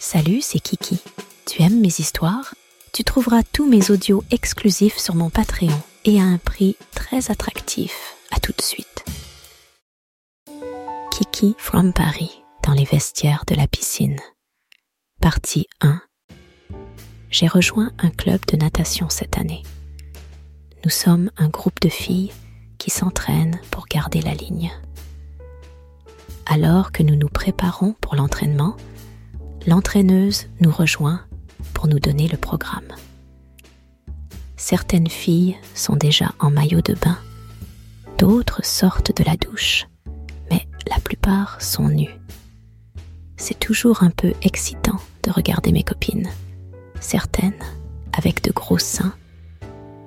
Salut, c'est Kiki. Tu aimes mes histoires? Tu trouveras tous mes audios exclusifs sur mon Patreon et à un prix très attractif. À tout de suite. Kiki from Paris dans les vestiaires de la piscine. Partie 1. J'ai rejoint un club de natation cette année. Nous sommes un groupe de filles qui s'entraînent pour garder la ligne. Alors que nous nous préparons pour l'entraînement, l'entraîneuse nous rejoint pour nous donner le programme. Certaines filles sont déjà en maillot de bain, d'autres sortent de la douche, mais la plupart sont nues. C'est toujours un peu excitant de regarder mes copines, certaines avec de gros seins,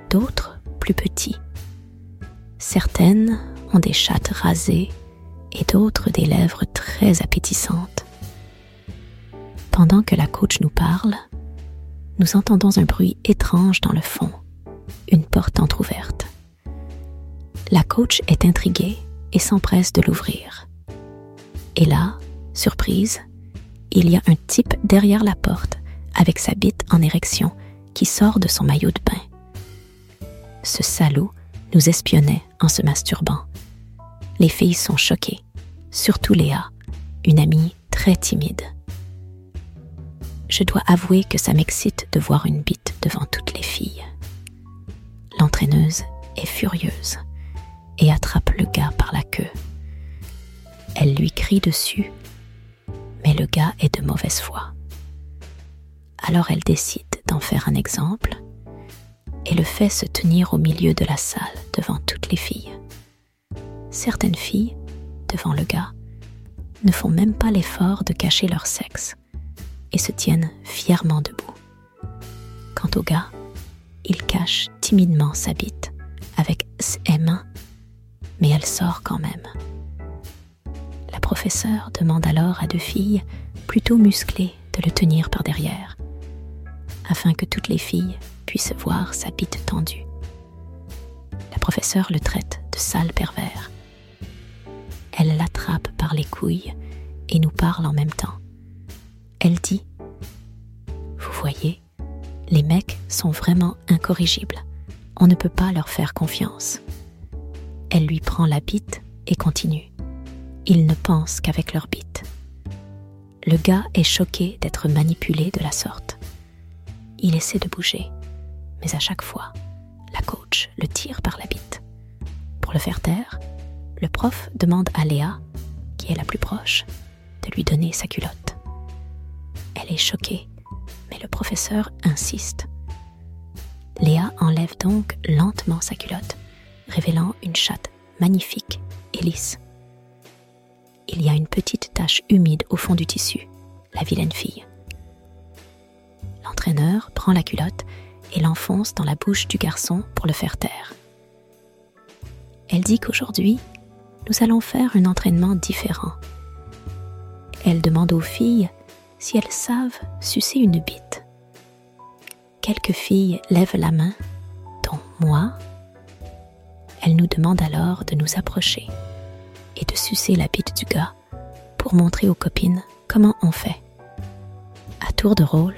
d'autres plus petits. Certaines ont des chattes rasées et d'autres des lèvres très appétissantes. Pendant que la coach nous parle, nous entendons un bruit étrange dans le fond, une porte entr'ouverte. La coach est intriguée et s'empresse de l'ouvrir. Et là, surprise, il y a un type derrière la porte avec sa bite en érection qui sort de son maillot de bain. Ce salaud nous espionnait en se masturbant. Les filles sont choquées, surtout Léa, une amie très timide. Je dois avouer que ça m'excite de voir une bite devant toutes les filles. L'entraîneuse est furieuse et attrape le gars par la queue. Elle lui crie dessus, mais le gars est de mauvaise foi. Alors elle décide d'en faire un exemple et le fait se tenir au milieu de la salle devant toutes les filles. Certaines filles, devant le gars, ne font même pas l'effort de cacher leur sexe et se tiennent fièrement debout. Quant au gars, il cache timidement sa bite avec ses mains, mais elle sort quand même. La professeure demande alors à deux filles plutôt musclées de le tenir par derrière, afin que toutes les filles puissent voir sa bite tendue. La professeure le traite de sale pervers. Elle l'attrape par les couilles et nous parle en même temps. Elle dit les mecs sont vraiment incorrigibles. On ne peut pas leur faire confiance. Elle lui prend la bite et continue. Ils ne pensent qu'avec leur bite. Le gars est choqué d'être manipulé de la sorte. Il essaie de bouger, mais à chaque fois, la coach le tire par la bite. Pour le faire taire, le prof demande à Léa, qui est la plus proche, de lui donner sa culotte. Elle est choquée, insiste. Léa enlève donc lentement sa culotte, révélant une chatte magnifique et lisse. Il y a une petite tache humide au fond du tissu, la vilaine fille. L'entraîneur prend la culotte et l'enfonce dans la bouche du garçon pour le faire taire. Elle dit qu'aujourd'hui, nous allons faire un entraînement différent. Elle demande aux filles si elles savent sucer une bite. Quelques filles lèvent la main, dont moi. Elle nous demande alors de nous approcher et de sucer la bite du gars pour montrer aux copines comment on fait. À tour de rôle,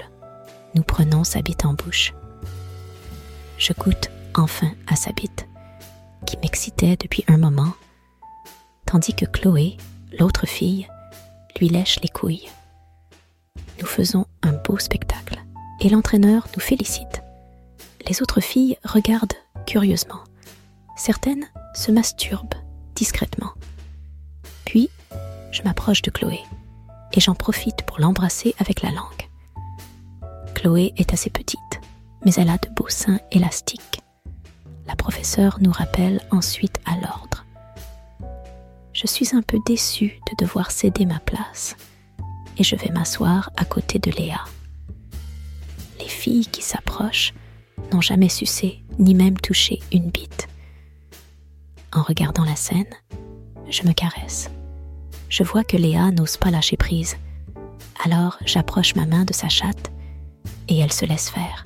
nous prenons sa bite en bouche. Je goûte enfin à sa bite, qui m'excitait depuis un moment, tandis que Chloé, l'autre fille, lui lèche les couilles nous faisons un beau spectacle et l'entraîneur nous félicite. Les autres filles regardent curieusement. Certaines se masturbent discrètement. Puis, je m'approche de Chloé et j'en profite pour l'embrasser avec la langue. Chloé est assez petite, mais elle a de beaux seins élastiques. La professeure nous rappelle ensuite à l'ordre. Je suis un peu déçue de devoir céder ma place et je vais m'asseoir à côté de Léa. Les filles qui s'approchent n'ont jamais sucé ni même touché une bite. En regardant la scène, je me caresse. Je vois que Léa n'ose pas lâcher prise. Alors j'approche ma main de sa chatte et elle se laisse faire.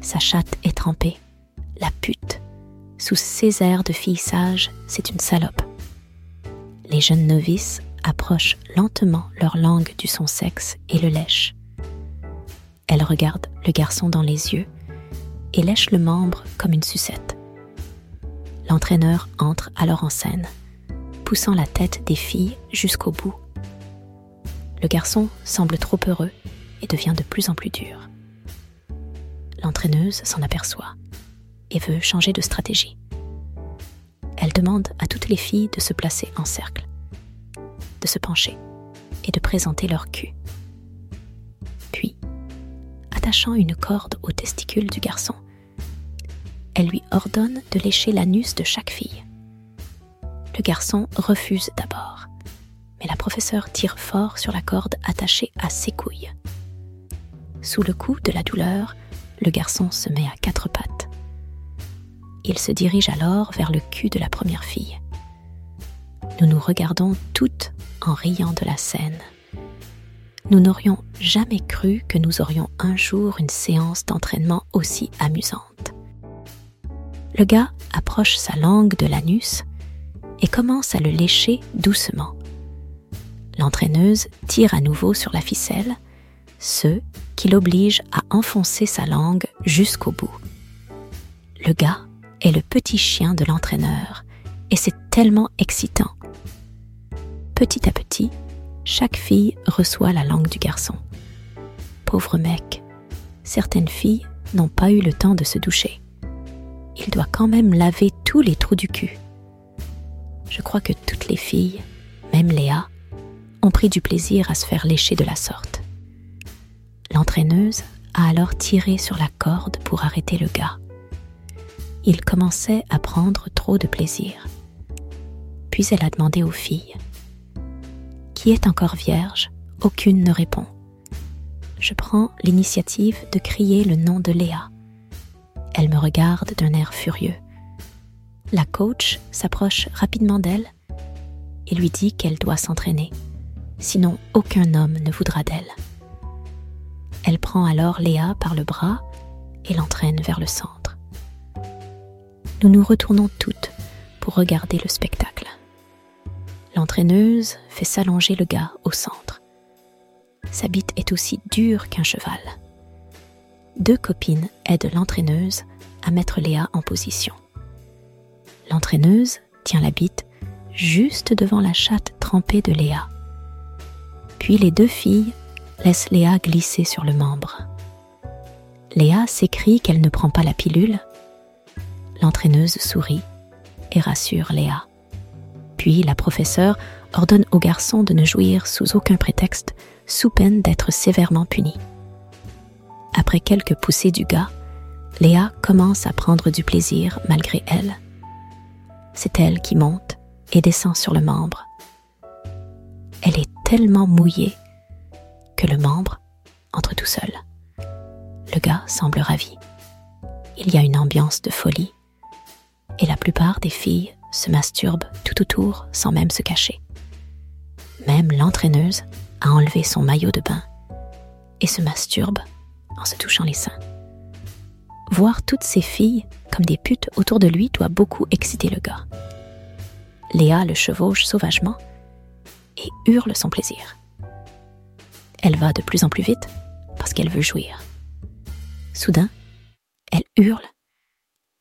Sa chatte est trempée, la pute. Sous ses airs de fille sage, c'est une salope. Les jeunes novices approche lentement leur langue du son sexe et le lèche. Elle regarde le garçon dans les yeux et lèche le membre comme une sucette. L'entraîneur entre alors en scène, poussant la tête des filles jusqu'au bout. Le garçon semble trop heureux et devient de plus en plus dur. L'entraîneuse s'en aperçoit et veut changer de stratégie. Elle demande à toutes les filles de se placer en cercle, de se pencher et de présenter leur cul. Attachant une corde aux testicules du garçon, elle lui ordonne de lécher l'anus de chaque fille. Le garçon refuse d'abord, mais la professeure tire fort sur la corde attachée à ses couilles. Sous le coup de la douleur, le garçon se met à quatre pattes. Il se dirige alors vers le cul de la première fille. Nous nous regardons toutes en riant de la scène. Nous n'aurions jamais cru que nous aurions un jour une séance d'entraînement aussi amusante. Le gars approche sa langue de l'anus et commence à le lécher doucement. L'entraîneuse tire à nouveau sur la ficelle, ce qui l'oblige à enfoncer sa langue jusqu'au bout. Le gars est le petit chien de l'entraîneur et c'est tellement excitant. Petit à petit, chaque fille reçoit la langue du garçon. Pauvre mec, certaines filles n'ont pas eu le temps de se doucher. Il doit quand même laver tous les trous du cul. Je crois que toutes les filles, même Léa, ont pris du plaisir à se faire lécher de la sorte. L'entraîneuse a alors tiré sur la corde pour arrêter le gars. Il commençait à prendre trop de plaisir. Puis elle a demandé aux filles Qui est encore vierge Aucune ne répond. Je prends l'initiative de crier le nom de Léa. Elle me regarde d'un air furieux. La coach s'approche rapidement d'elle et lui dit qu'elle doit s'entraîner, sinon aucun homme ne voudra d'elle. Elle prend alors Léa par le bras et l'entraîne vers le centre. Nous nous retournons toutes pour regarder le spectacle. L'entraîneuse fait s'allonger le gars au centre. Sa bite est aussi dure qu'un cheval. Deux copines aident l'entraîneuse à mettre Léa en position. L'entraîneuse tient la bite juste devant la chatte trempée de Léa. Puis les deux filles laissent Léa glisser sur le membre. Léa s'écrie qu'elle ne prend pas la pilule. L'entraîneuse sourit et rassure Léa. Puis la professeure ordonne au garçon de ne jouir sous aucun prétexte, sous peine d'être sévèrement puni. Après quelques poussées du gars, Léa commence à prendre du plaisir malgré elle. C'est elle qui monte et descend sur le membre. Elle est tellement mouillée que le membre entre tout seul. Le gars semble ravi. Il y a une ambiance de folie et la plupart des filles se masturbent tout autour sans même se cacher. Même l'entraîneuse a enlevé son maillot de bain et se masturbe en se touchant les seins. Voir toutes ces filles comme des putes autour de lui doit beaucoup exciter le gars. Léa le chevauche sauvagement et hurle son plaisir. Elle va de plus en plus vite parce qu'elle veut jouir. Soudain, elle hurle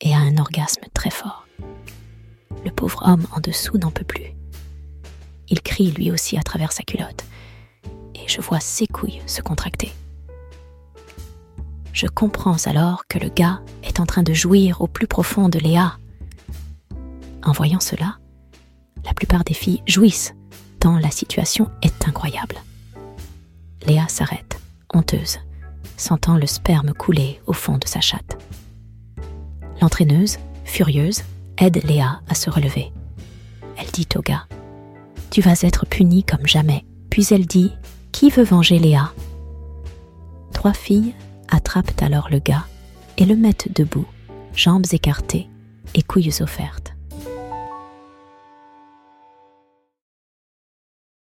et a un orgasme très fort. Le pauvre homme en dessous n'en peut plus. Il crie lui aussi à travers sa culotte et je vois ses couilles se contracter je comprends alors que le gars est en train de jouir au plus profond de Léa. En voyant cela, la plupart des filles jouissent, tant la situation est incroyable. Léa s'arrête, honteuse, sentant le sperme couler au fond de sa chatte. L'entraîneuse, furieuse, aide Léa à se relever. Elle dit au gars Tu vas être puni comme jamais. Puis elle dit Qui veut venger Léa? Trois filles attrapent alors le gars et le mettent debout, jambes écartées et couilles offertes.